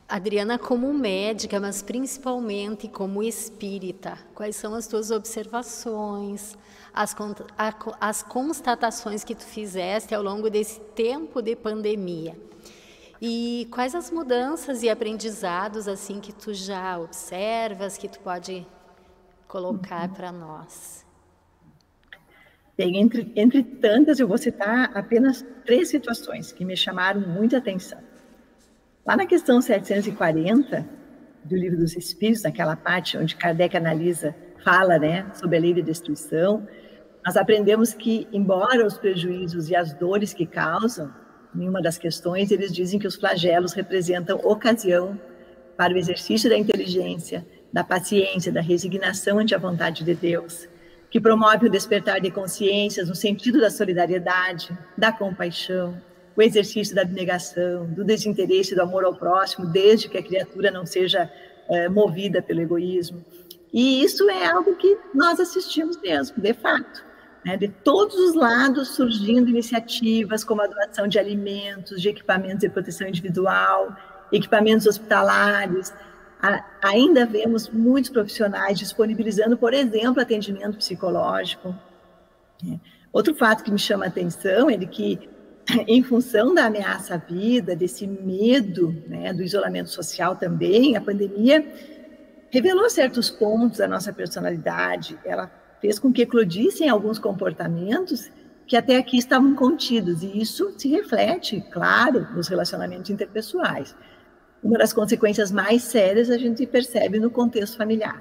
Adriana, como médica, mas principalmente como espírita, quais são as tuas observações, as, as constatações que tu fizeste ao longo desse tempo de pandemia? E quais as mudanças e aprendizados assim que tu já observas, que tu pode colocar para nós? Bem, entre, entre tantas, eu vou citar apenas três situações que me chamaram muita atenção. Lá na questão 740 do Livro dos Espíritos, naquela parte onde Kardec analisa, fala né, sobre a lei de destruição, nós aprendemos que, embora os prejuízos e as dores que causam, em uma das questões, eles dizem que os flagelos representam ocasião para o exercício da inteligência, da paciência, da resignação ante a vontade de Deus, que promove o despertar de consciências no sentido da solidariedade, da compaixão, o exercício da abnegação, do desinteresse do amor ao próximo, desde que a criatura não seja é, movida pelo egoísmo. E isso é algo que nós assistimos mesmo, de fato. Né? De todos os lados surgindo iniciativas como a doação de alimentos, de equipamentos de proteção individual, equipamentos hospitalares, ainda vemos muitos profissionais disponibilizando, por exemplo, atendimento psicológico. É. Outro fato que me chama a atenção é de que, em função da ameaça à vida, desse medo, né, do isolamento social também, a pandemia revelou certos pontos da nossa personalidade. Ela fez com que eclodissem alguns comportamentos que até aqui estavam contidos, e isso se reflete, claro, nos relacionamentos interpessoais uma das consequências mais sérias a gente percebe no contexto familiar.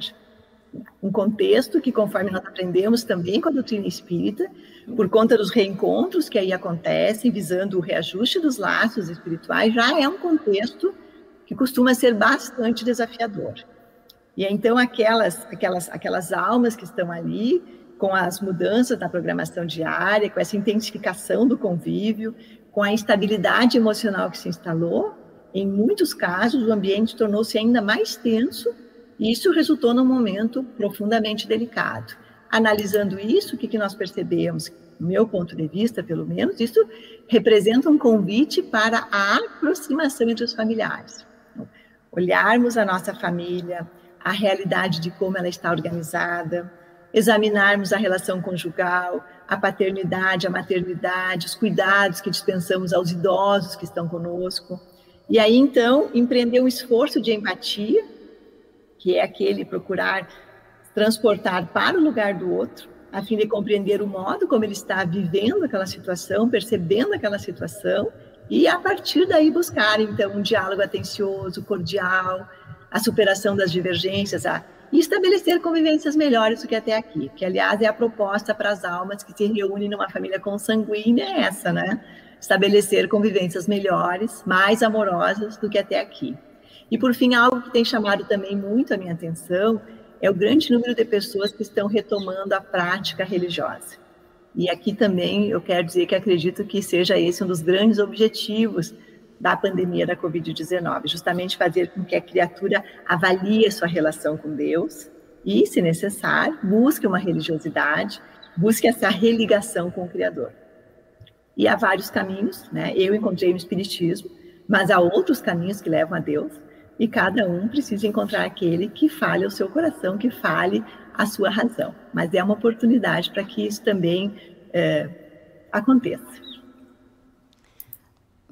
Um contexto que, conforme nós aprendemos também com a doutrina espírita, por conta dos reencontros que aí acontecem, visando o reajuste dos laços espirituais, já é um contexto que costuma ser bastante desafiador. E então aquelas, aquelas, aquelas almas que estão ali, com as mudanças na programação diária, com essa intensificação do convívio, com a instabilidade emocional que se instalou, em muitos casos, o ambiente tornou-se ainda mais tenso e isso resultou num momento profundamente delicado. Analisando isso, o que, nós percebemos? Do meu ponto de vista, pelo menos, isso representa um convite para a aproximação entre os familiares. Olharmos a nossa família, a realidade de como ela está organizada, examinarmos a relação conjugal, a paternidade, a maternidade, os cuidados que dispensamos aos idosos que estão conosco, e aí, então, empreender um esforço de empatia, que é aquele procurar transportar para o lugar do outro, a fim de compreender o modo como ele está vivendo aquela situação, percebendo aquela situação, e a partir daí buscar, então, um diálogo atencioso, cordial, a superação das divergências, a, estabelecer convivências melhores do que até aqui, que, aliás, é a proposta para as almas que se reúnem numa família consanguínea, é essa, né? estabelecer convivências melhores, mais amorosas do que até aqui. E, por fim, algo que tem chamado também muito a minha atenção é o grande número de pessoas que estão retomando a prática religiosa. E aqui também eu quero dizer que acredito que seja esse um dos grandes objetivos da pandemia da Covid-19, justamente fazer com que a criatura avalie a sua relação com Deus e, se necessário, busque uma religiosidade, busque essa religação com o Criador. E há vários caminhos, né? Eu encontrei no Espiritismo, mas há outros caminhos que levam a Deus, e cada um precisa encontrar aquele que fale ao seu coração, que fale a sua razão. Mas é uma oportunidade para que isso também é, aconteça.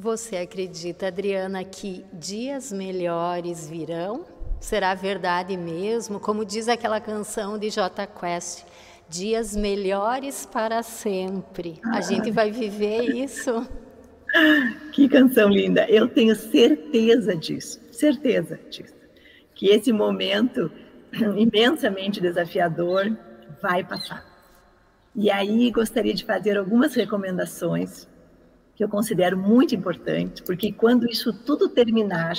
Você acredita, Adriana, que dias melhores virão? Será verdade mesmo? Como diz aquela canção de J Quest, dias melhores para sempre. A gente vai viver isso? Que canção linda! Eu tenho certeza disso, certeza disso. Que esse momento imensamente desafiador vai passar. E aí gostaria de fazer algumas recomendações que eu considero muito importante, porque quando isso tudo terminar,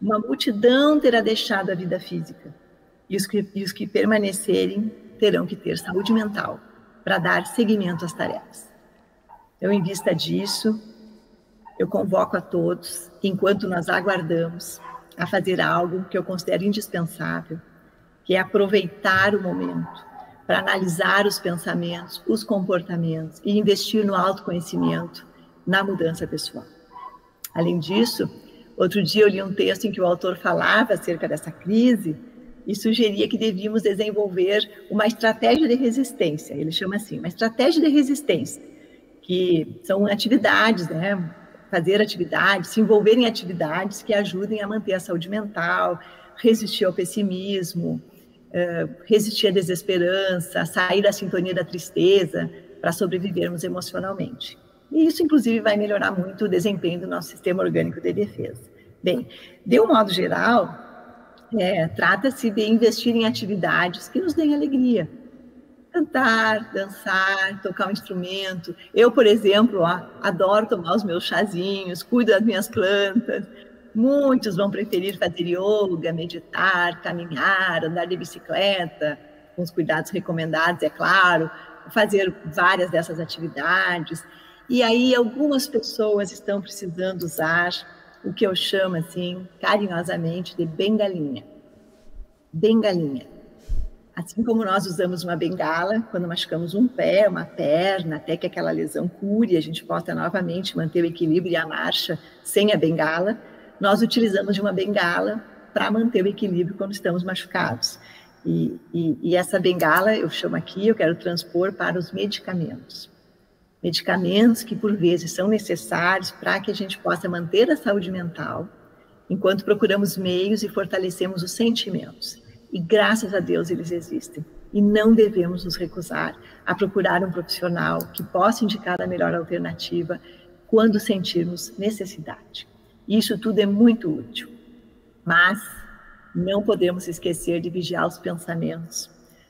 uma multidão terá deixado a vida física, e os que, e os que permanecerem terão que ter saúde mental para dar seguimento às tarefas. Então, em vista disso, eu convoco a todos, enquanto nós aguardamos, a fazer algo que eu considero indispensável, que é aproveitar o momento para analisar os pensamentos, os comportamentos e investir no autoconhecimento na mudança pessoal. Além disso, outro dia eu li um texto em que o autor falava acerca dessa crise e sugeria que devíamos desenvolver uma estratégia de resistência. Ele chama assim, uma estratégia de resistência, que são atividades, né? Fazer atividades, se envolver em atividades que ajudem a manter a saúde mental, resistir ao pessimismo, eh, resistir à desesperança, sair da sintonia da tristeza, para sobrevivermos emocionalmente. E isso, inclusive, vai melhorar muito o desempenho do nosso sistema orgânico de defesa. Bem, de um modo geral, é, trata-se de investir em atividades que nos deem alegria. Cantar, dançar, tocar um instrumento. Eu, por exemplo, ó, adoro tomar os meus chazinhos, cuido das minhas plantas. Muitos vão preferir fazer yoga, meditar, caminhar, andar de bicicleta, com os cuidados recomendados, é claro, fazer várias dessas atividades. E aí algumas pessoas estão precisando usar o que eu chamo assim, carinhosamente, de bengalinha. Bengalinha. Assim como nós usamos uma bengala quando machucamos um pé, uma perna, até que aquela lesão cure, a gente possa novamente manter o equilíbrio e a marcha sem a bengala, nós utilizamos de uma bengala para manter o equilíbrio quando estamos machucados. E, e, e essa bengala, eu chamo aqui, eu quero transpor para os medicamentos medicamentos que por vezes são necessários para que a gente possa manter a saúde mental, enquanto procuramos meios e fortalecemos os sentimentos. E graças a Deus eles existem. E não devemos nos recusar a procurar um profissional que possa indicar a melhor alternativa quando sentirmos necessidade. Isso tudo é muito útil. Mas não podemos esquecer de vigiar os pensamentos,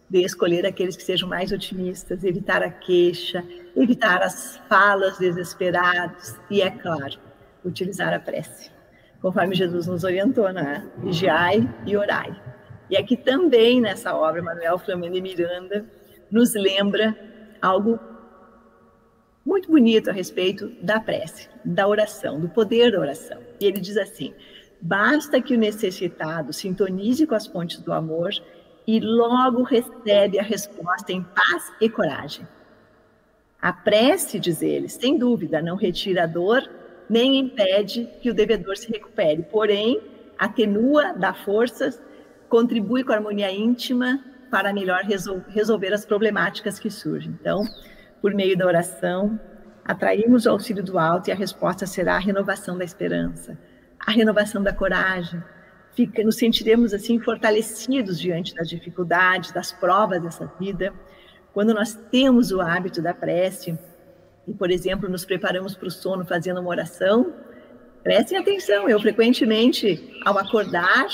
de escolher aqueles que sejam mais otimistas, evitar a queixa, evitar as falas desesperadas e, é claro, utilizar a prece, conforme Jesus nos orientou, né? Vigiai e orai. E aqui também, nessa obra, Manuel Flamengo de Miranda nos lembra algo muito bonito a respeito da prece, da oração, do poder da oração. E ele diz assim: basta que o necessitado sintonize com as pontes do amor e logo recebe a resposta em paz e coragem. A prece, diz ele, sem dúvida, não retira a dor, nem impede que o devedor se recupere, porém, atenua, dá forças, contribui com a harmonia íntima para melhor resol resolver as problemáticas que surgem. Então, por meio da oração, atraímos o auxílio do alto e a resposta será a renovação da esperança, a renovação da coragem, fica, nos sentiremos assim fortalecidos diante das dificuldades, das provas dessa vida. Quando nós temos o hábito da prece e, por exemplo, nos preparamos para o sono fazendo uma oração, prestem atenção. Eu frequentemente, ao acordar,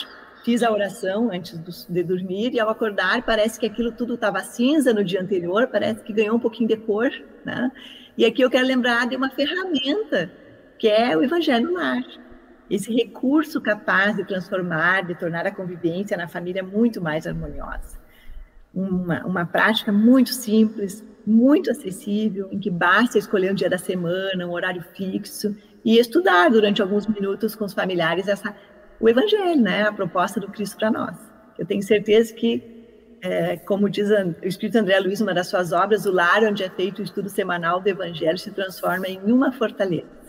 fiz a oração antes de dormir e ao acordar parece que aquilo tudo estava cinza no dia anterior, parece que ganhou um pouquinho de cor, né? E aqui eu quero lembrar de uma ferramenta que é o Evangelho Lar esse recurso capaz de transformar, de tornar a convivência na família muito mais harmoniosa. Uma, uma prática muito simples, muito acessível, em que basta escolher um dia da semana, um horário fixo e estudar durante alguns minutos com os familiares essa, o Evangelho, né, a proposta do Cristo para nós. Eu tenho certeza que, é, como diz o Espírito André Luiz, uma das suas obras, o lar onde é feito o estudo semanal do Evangelho se transforma em uma fortaleza.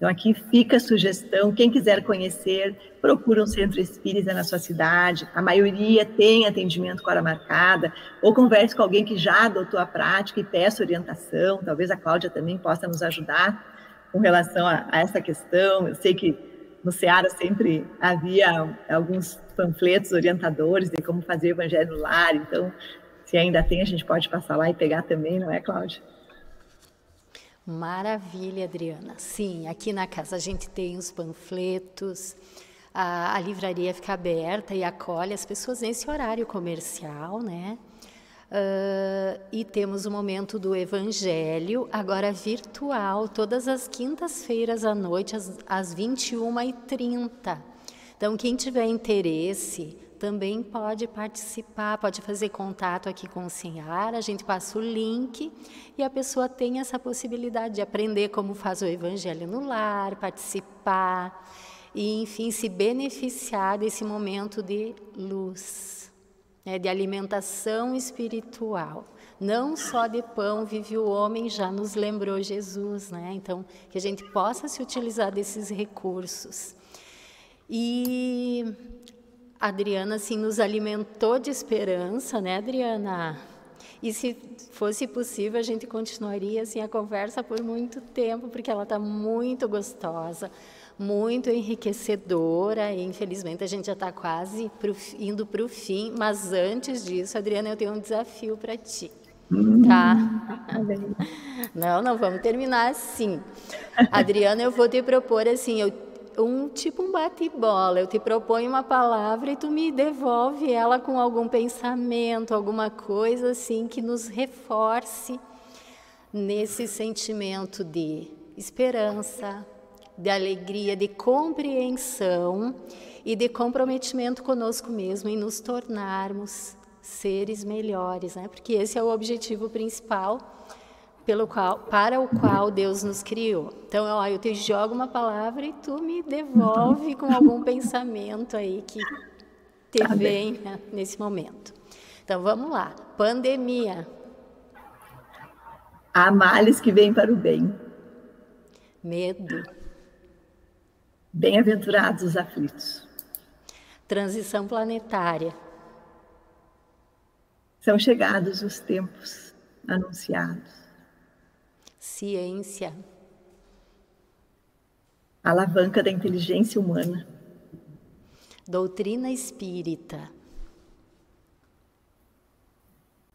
Então, aqui fica a sugestão: quem quiser conhecer, procura um centro espírita na sua cidade. A maioria tem atendimento com hora marcada, ou converse com alguém que já adotou a prática e peça orientação. Talvez a Cláudia também possa nos ajudar com relação a, a essa questão. Eu sei que no Ceará sempre havia alguns panfletos orientadores de como fazer o evangelho no lar, então, se ainda tem, a gente pode passar lá e pegar também, não é, Cláudia? Maravilha, Adriana. Sim, aqui na casa a gente tem os panfletos, a, a livraria fica aberta e acolhe as pessoas nesse horário comercial, né? Uh, e temos o momento do Evangelho, agora virtual, todas as quintas-feiras à noite, às, às 21h30. Então, quem tiver interesse, também pode participar, pode fazer contato aqui com o Senhar, a gente passa o link e a pessoa tem essa possibilidade de aprender como faz o evangelho no lar, participar e, enfim, se beneficiar desse momento de luz, né, de alimentação espiritual. Não só de pão vive o homem, já nos lembrou Jesus, né? Então, que a gente possa se utilizar desses recursos. E a Adriana assim nos alimentou de esperança, né, Adriana? E se fosse possível, a gente continuaria assim a conversa por muito tempo, porque ela está muito gostosa, muito enriquecedora. E, infelizmente, a gente já está quase pro, indo para o fim. Mas antes disso, Adriana, eu tenho um desafio para ti. Tá? Não, não vamos terminar assim. Adriana, eu vou te propor assim, eu um tipo um bate-bola. Eu te proponho uma palavra e tu me devolve ela com algum pensamento, alguma coisa assim que nos reforce nesse sentimento de esperança, de alegria, de compreensão e de comprometimento conosco mesmo em nos tornarmos seres melhores, né? Porque esse é o objetivo principal pelo qual, para o qual Deus nos criou. Então, ó, eu te jogo uma palavra e tu me devolve com algum pensamento aí que te tá vem né, nesse momento. Então, vamos lá. Pandemia. Há males que vêm para o bem. Medo. Bem-aventurados os aflitos. Transição planetária. São chegados os tempos anunciados ciência. Alavanca da inteligência humana. Doutrina espírita.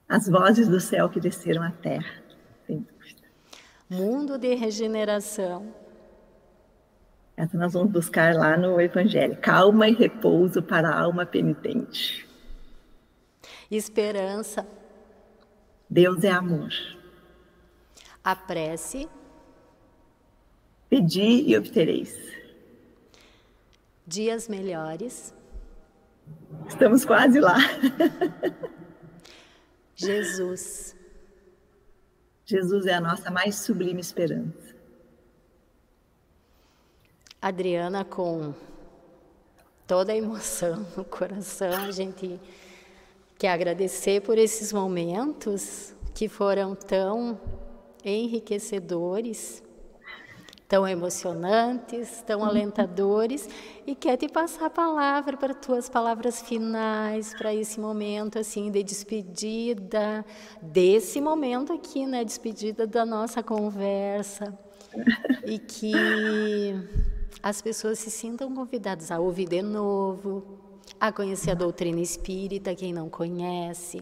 As vozes do céu que desceram à terra, sem dúvida. Mundo de regeneração. Essa nós vamos buscar lá no Evangelho. Calma e repouso para a alma penitente. Esperança. Deus é amor. A prece. Pedi e obtereis. Dias melhores. Estamos quase lá. Jesus. Jesus é a nossa mais sublime esperança. Adriana, com toda a emoção no coração, a gente quer agradecer por esses momentos que foram tão enriquecedores, tão emocionantes, tão alentadores, e quer te passar a palavra para tuas palavras finais, para esse momento assim de despedida, desse momento aqui, né, despedida da nossa conversa, e que as pessoas se sintam convidadas a ouvir de novo, a conhecer a doutrina espírita, quem não conhece,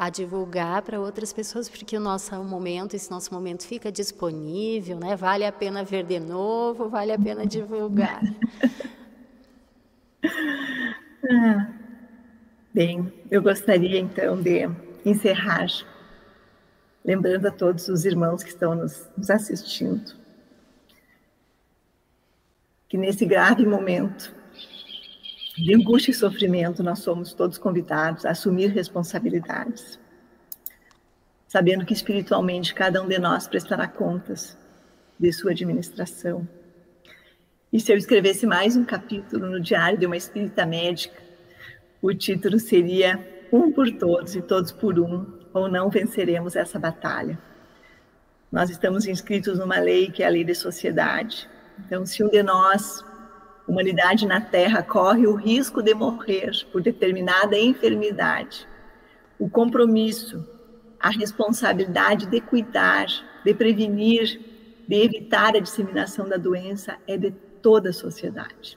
a divulgar para outras pessoas, porque o nosso momento, esse nosso momento fica disponível, né? Vale a pena ver de novo, vale a pena divulgar. ah, bem, eu gostaria então de encerrar lembrando a todos os irmãos que estão nos, nos assistindo que nesse grave momento de angústia e sofrimento, nós somos todos convidados a assumir responsabilidades. sabendo que espiritualmente cada um de nós prestará contas de sua administração. E se eu escrevesse mais um capítulo no diário de uma espírita médica, o título seria Um por Todos e Todos por Um, ou Não Venceremos essa Batalha. Nós estamos inscritos numa lei que é a lei de sociedade. Então, se um de nós, humanidade na Terra, corre o risco de morrer por determinada enfermidade, o compromisso, a responsabilidade de cuidar, de prevenir, de evitar a disseminação da doença é de toda a sociedade.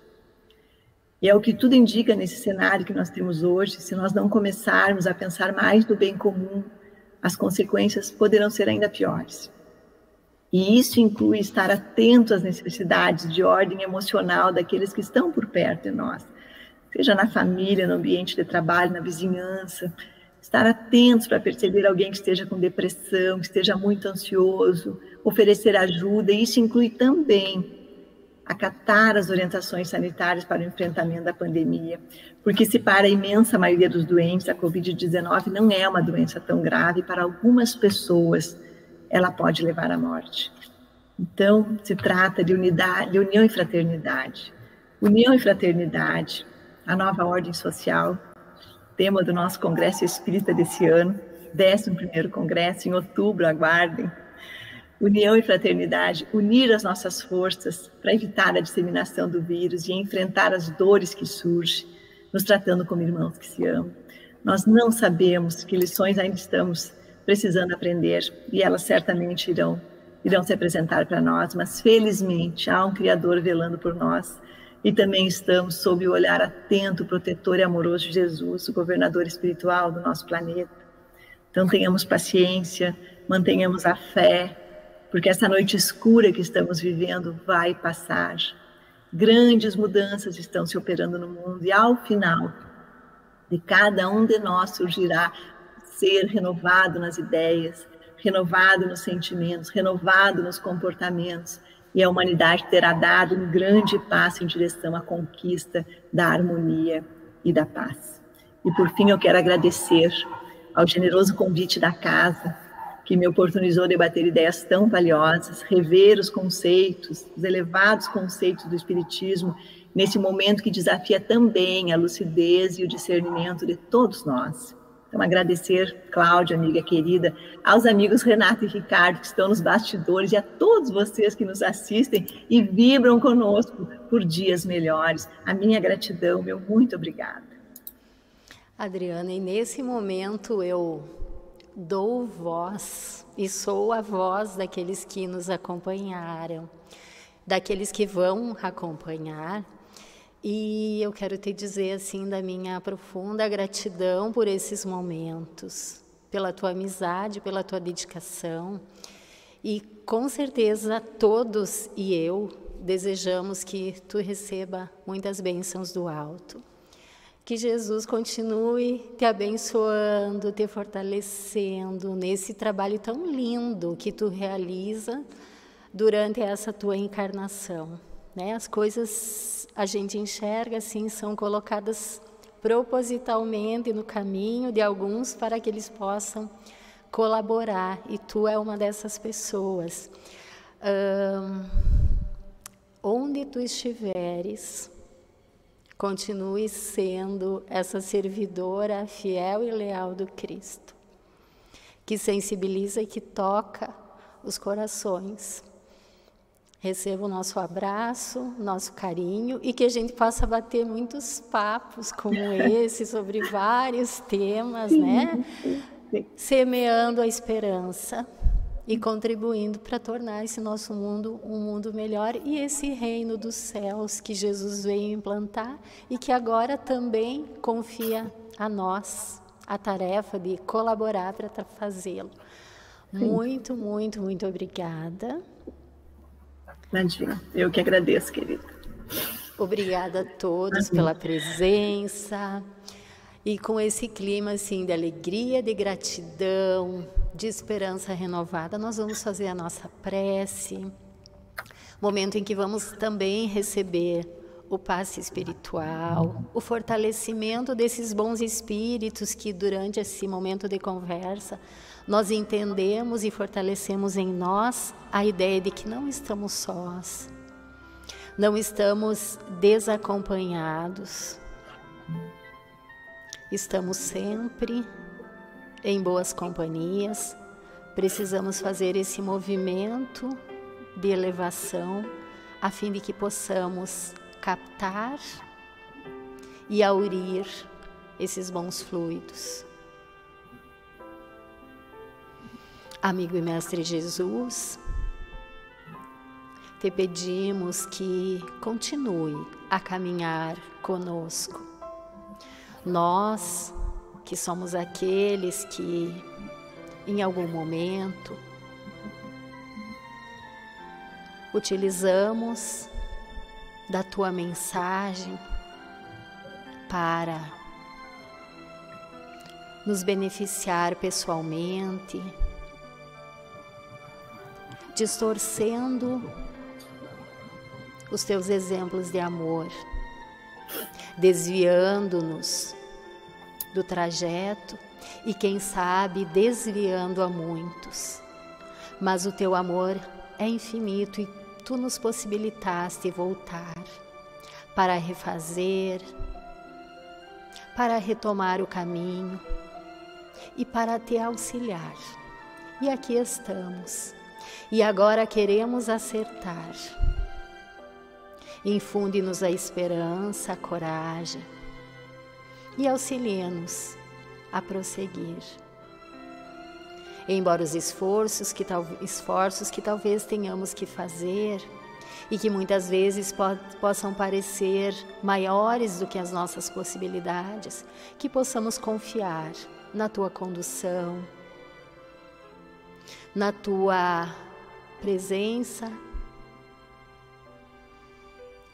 E é o que tudo indica nesse cenário que nós temos hoje, se nós não começarmos a pensar mais no bem comum, as consequências poderão ser ainda piores. E isso inclui estar atento às necessidades de ordem emocional daqueles que estão por perto de nós, seja na família, no ambiente de trabalho, na vizinhança. Estar atentos para perceber alguém que esteja com depressão, que esteja muito ansioso, oferecer ajuda. E isso inclui também acatar as orientações sanitárias para o enfrentamento da pandemia, porque se para a imensa maioria dos doentes, a Covid-19 não é uma doença tão grave, para algumas pessoas ela pode levar à morte. Então, se trata de unidade, de união e fraternidade. União e fraternidade, a nova ordem social, tema do nosso congresso espírita desse ano, 11º congresso, em outubro, aguardem, união e fraternidade, unir as nossas forças para evitar a disseminação do vírus e enfrentar as dores que surgem, nos tratando como irmãos que se amam. Nós não sabemos que lições ainda estamos precisando aprender e elas certamente irão irão se apresentar para nós, mas felizmente há um criador velando por nós e também estamos sob o olhar atento, protetor e amoroso de Jesus, o governador espiritual do nosso planeta. Então tenhamos paciência, mantenhamos a fé, porque essa noite escura que estamos vivendo vai passar. Grandes mudanças estão se operando no mundo e ao final de cada um de nós surgirá ser renovado nas ideias, renovado nos sentimentos, renovado nos comportamentos, e a humanidade terá dado um grande passo em direção à conquista da harmonia e da paz. E por fim, eu quero agradecer ao generoso convite da casa que me oportunizou debater ideias tão valiosas, rever os conceitos, os elevados conceitos do Espiritismo, nesse momento que desafia também a lucidez e o discernimento de todos nós. Então, agradecer, Cláudia, amiga querida, aos amigos Renato e Ricardo, que estão nos bastidores, e a todos vocês que nos assistem e vibram conosco por dias melhores. A minha gratidão, meu muito obrigada. Adriana, e nesse momento eu dou voz e sou a voz daqueles que nos acompanharam, daqueles que vão acompanhar. E eu quero te dizer assim da minha profunda gratidão por esses momentos, pela tua amizade, pela tua dedicação. E com certeza todos e eu desejamos que tu receba muitas bênçãos do alto. Que Jesus continue te abençoando, te fortalecendo nesse trabalho tão lindo que tu realiza durante essa tua encarnação. Né? As coisas a gente enxerga assim, são colocadas propositalmente no caminho de alguns para que eles possam colaborar, e tu é uma dessas pessoas. onde tu estiveres, Continue sendo essa servidora fiel e leal do Cristo, que sensibiliza e que toca os corações. Receba o nosso abraço, nosso carinho e que a gente possa bater muitos papos como esse sobre vários temas, né? Semeando a esperança e contribuindo para tornar esse nosso mundo um mundo melhor e esse reino dos céus que Jesus veio implantar e que agora também confia a nós a tarefa de colaborar para fazê-lo. Muito, muito, muito obrigada. Nadinha, eu que agradeço, querida. Obrigada a todos pela presença e com esse clima assim de alegria, de gratidão, de esperança renovada, nós vamos fazer a nossa prece. Momento em que vamos também receber o passe espiritual, o fortalecimento desses bons espíritos que durante esse momento de conversa nós entendemos e fortalecemos em nós a ideia de que não estamos sós, não estamos desacompanhados, estamos sempre em boas companhias, precisamos fazer esse movimento de elevação a fim de que possamos captar e aurir esses bons fluidos. Amigo e Mestre Jesus, te pedimos que continue a caminhar conosco. Nós, que somos aqueles que, em algum momento, utilizamos da tua mensagem para nos beneficiar pessoalmente distorcendo os teus exemplos de amor, desviando-nos do trajeto e, quem sabe, desviando a muitos. Mas o teu amor é infinito e tu nos possibilitaste voltar para refazer, para retomar o caminho e para te auxiliar. E aqui estamos e agora queremos acertar. Infunde-nos a esperança, a coragem e auxilia-nos a prosseguir. Embora os esforços que, tal, esforços que talvez tenhamos que fazer e que muitas vezes po possam parecer maiores do que as nossas possibilidades, que possamos confiar na tua condução, na tua presença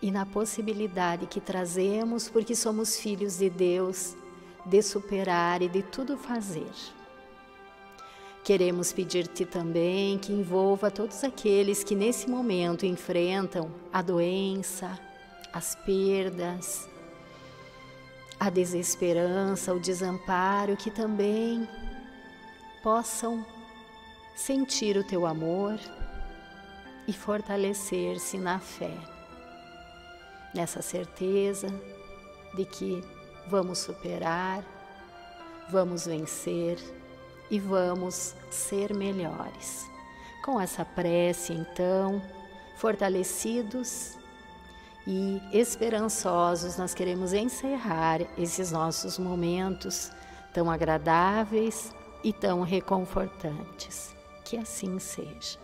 e na possibilidade que trazemos, porque somos filhos de Deus, de superar e de tudo fazer. Queremos pedir-te também que envolva todos aqueles que nesse momento enfrentam a doença, as perdas, a desesperança, o desamparo, que também possam sentir o teu amor e fortalecer-se na fé, nessa certeza de que vamos superar, vamos vencer e vamos ser melhores. Com essa prece, então, fortalecidos e esperançosos, nós queremos encerrar esses nossos momentos tão agradáveis e tão reconfortantes. Que assim seja.